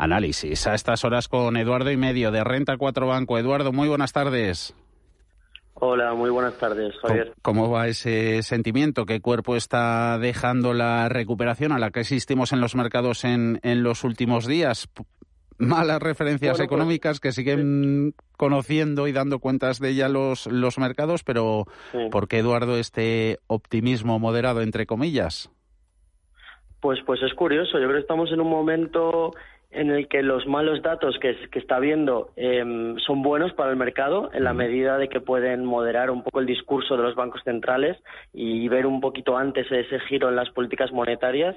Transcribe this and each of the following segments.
Análisis a estas horas con Eduardo y medio de Renta 4 Banco. Eduardo, muy buenas tardes. Hola, muy buenas tardes, Javier. ¿Cómo va ese sentimiento? ¿Qué cuerpo está dejando la recuperación a la que asistimos en los mercados en, en los últimos días? Malas referencias Bueno, pues, económicas que siguen conociendo y dando cuentas de ella los, los mercados, pero Sí. ¿por qué, Eduardo, este optimismo moderado, entre comillas? Pues, pues es curioso. Yo creo que estamos en un momento en el que los malos datos que, que está viendo em, son buenos para el mercado en la medida de que pueden moderar un poco el discurso de los bancos centrales y ver un poquito antes ese giro en las políticas monetarias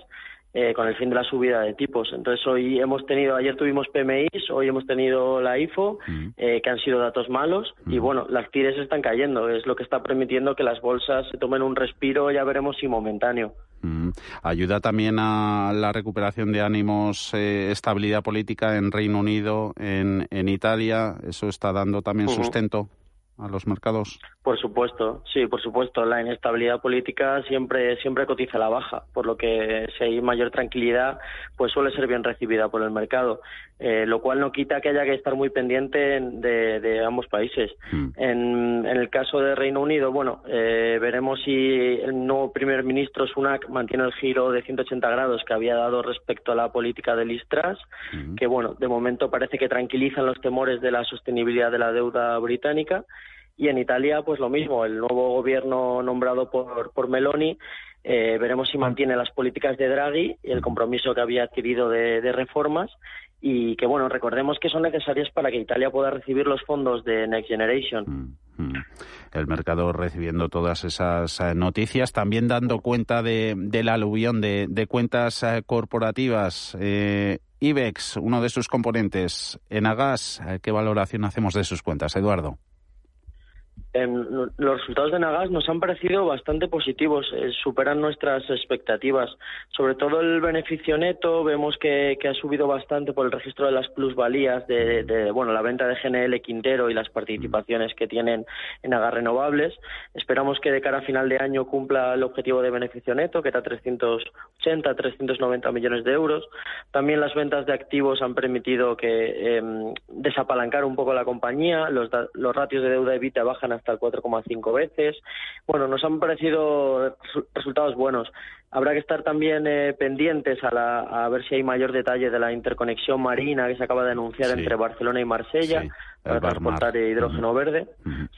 eh, con el fin de la subida de tipos. Entonces hoy hemos tenido, ayer tuvimos PMIs, hoy hemos tenido la IFO, eh, que han sido datos malos y bueno, las tires están cayendo, es lo que está permitiendo que las bolsas se tomen un respiro, ya veremos si momentáneo. Mm. Ayuda también a la recuperación de ánimos, eh, estabilidad política en Reino Unido, en, en Italia. Eso está dando también sustento a los mercados. Por supuesto, sí, por supuesto. La inestabilidad política siempre siempre cotiza a la baja, por lo que si hay mayor tranquilidad, pues suele ser bien recibida por el mercado, eh, lo cual no quita que haya que estar muy pendiente en- de, de ambos países. Mm. En, en el caso de Reino Unido, bueno, eh, veremos si el nuevo primer ministro Sunak mantiene el giro de 180 grados que había dado respecto a la política de Liz Truss, Mm. que bueno, de momento parece que tranquilizan los temores de la sostenibilidad de la deuda británica. Y en Italia, pues lo mismo, el nuevo gobierno nombrado por, por Meloni, eh, veremos si mantiene las políticas de Draghi y el compromiso que había adquirido de, reformas y que, bueno, recordemos que son necesarias para que Italia pueda recibir los fondos de Next Generation. Mm, mm. El mercado recibiendo todas esas eh, noticias, también dando cuenta de, del aluvión de, cuentas eh, corporativas. Eh, IBEX, uno de sus componentes, Enagas, eh, ¿qué valoración hacemos de sus cuentas, Eduardo? Los resultados de Nagas nos han parecido bastante positivos, eh, superan nuestras expectativas. Sobre todo el beneficio neto, vemos que, ha subido bastante por el registro de las plusvalías de, de, bueno, la venta de GNL Quintero y las participaciones que tienen en Nagas Renovables. Esperamos que de cara a final de año cumpla el objetivo de beneficio neto, que era 380, 390 millones de euros. También las ventas de activos han permitido que em, desapalancar un poco la compañía, los, los ratios de deuda evita bajan hasta el 4,5 veces. Bueno, nos han parecido resu- resultados buenos. Habrá que estar también eh, pendientes a, la- a ver si hay mayor detalle de la interconexión marina que se acaba de anunciar Sí. entre Barcelona y Marsella Sí, para transportar hidrógeno verde.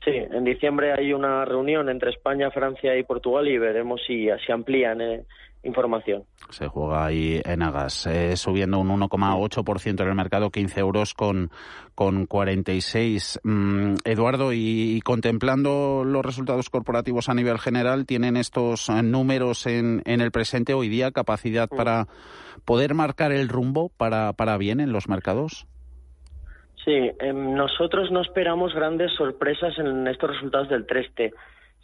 Sí, en diciembre hay una reunión entre España, Francia y Portugal y veremos si, si amplían eh, información. Se juega ahí en Agas, eh, subiendo un 1,8% en el mercado, 15 euros con, con 46. Mm, Eduardo, y, y contemplando los resultados corporativos a nivel general, ¿tienen estos eh, números en, en el presente hoy día capacidad para poder marcar el rumbo para, para bien en los mercados? Sí, em, nosotros no esperamos grandes sorpresas en estos resultados del 3T.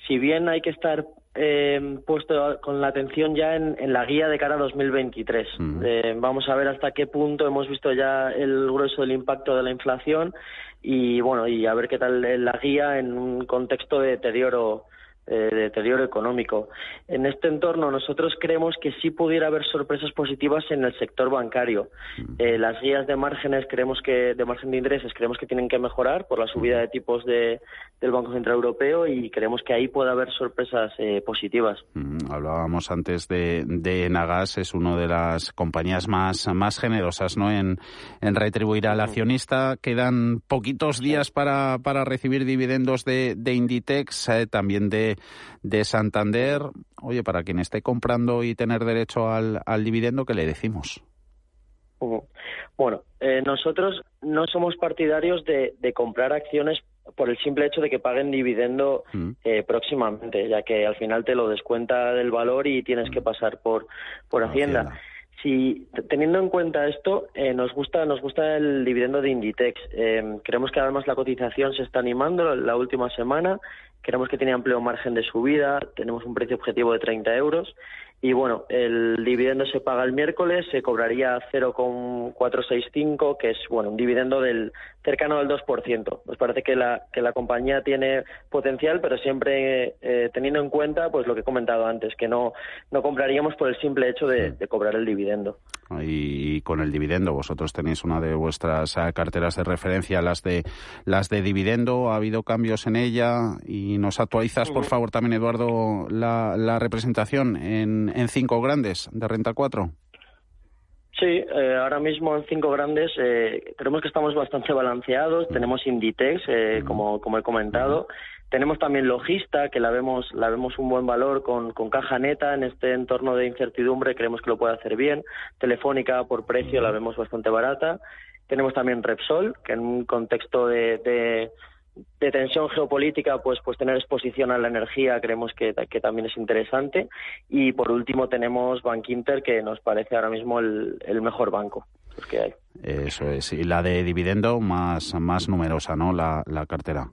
Si bien hay que estar eh, puesto con la atención ya en, en la guía de cara a 2023. Ujú. Eh, vamos a ver hasta qué punto hemos visto ya el grueso del impacto de la inflación y bueno y a ver qué tal la guía en un contexto de deterioro eh, de deterioro económico. En este entorno nosotros creemos que sí pudiera haber sorpresas positivas en el sector bancario. Eh, las guías de márgenes creemos que de margen de intereses creemos que tienen que mejorar por la subida de tipos de, del Banco Central Europeo y creemos que ahí puede haber sorpresas eh, positivas. Mm, Hablábamos antes de, de Nagas, es una de las compañías más, más generosas ¿no? en, en retribuir al accionista. Quedan poquitos días para, para recibir dividendos de, de Inditex, eh, también de, de Santander. Oye, para quien esté comprando y tener derecho al, al dividendo, ¿qué le decimos? Bueno, eh, nosotros no somos partidarios de, de comprar acciones por el simple hecho de que paguen dividendo Mm. eh, próximamente, ya que al final te lo descuenta del valor y tienes que pasar por, por Hacienda. Hacienda. Si teniendo en cuenta esto, eh, nos gusta nos gusta el dividendo de Inditex. Eh, creemos que además la cotización se está animando la última semana. Creemos que tiene amplio margen de subida. Tenemos un precio objetivo de 30 euros Y bueno, el dividendo se paga el miércoles, se cobraría 0,465, que es bueno un dividendo del cercano al 2%. Nos parece que la, que la compañía tiene potencial, pero siempre eh, teniendo en cuenta pues lo que he comentado antes, que no, no compraríamos por el simple hecho de, de cobrar el dividendo. Y con el dividendo, vosotros tenéis una de vuestras eh, carteras de referencia, las de las de dividendo. ¿Ha habido cambios en ella? Y nos actualizas, por favor, también, Eduardo, la, la representación en, en cinco grandes de renta 4. Sí, eh, ahora mismo en cinco grandes eh, creemos que estamos bastante balanceados. Tenemos Inditex, eh, como, como he comentado. Tenemos también Logista, que la vemos, la vemos un buen valor con, con caja neta en este entorno de incertidumbre. Creemos que lo puede hacer bien. Telefónica, por precio, la vemos bastante barata. Tenemos también Repsol, que en un contexto de, de de tensión geopolítica, pues, pues tener exposición a la energía creemos que, que, también es interesante. Y por último tenemos Bank Inter, que nos parece ahora mismo el, el mejor banco que hay. Eso es. Y la de dividendo más, más numerosa, ¿no? La, la cartera.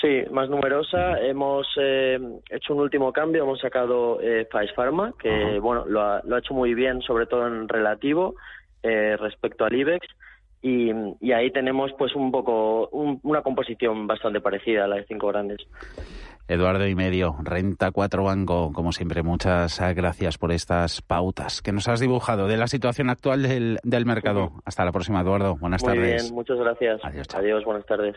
Sí, más numerosa. Hemos eh, hecho un último cambio, hemos sacado eh, Pharma, que bueno lo ha, lo ha hecho muy bien, sobre todo en relativo eh, respecto al IBEX. Y, y, ahí tenemos pues un poco un, una composición bastante parecida a la de cinco grandes. Eduardo y medio, Renta 4 Banco, como siempre, muchas gracias por estas pautas que nos has dibujado de la situación actual del, del mercado. Hasta la próxima, Eduardo. Buenas Muy tardes. bien, muchas gracias. Adiós, Adiós buenas tardes.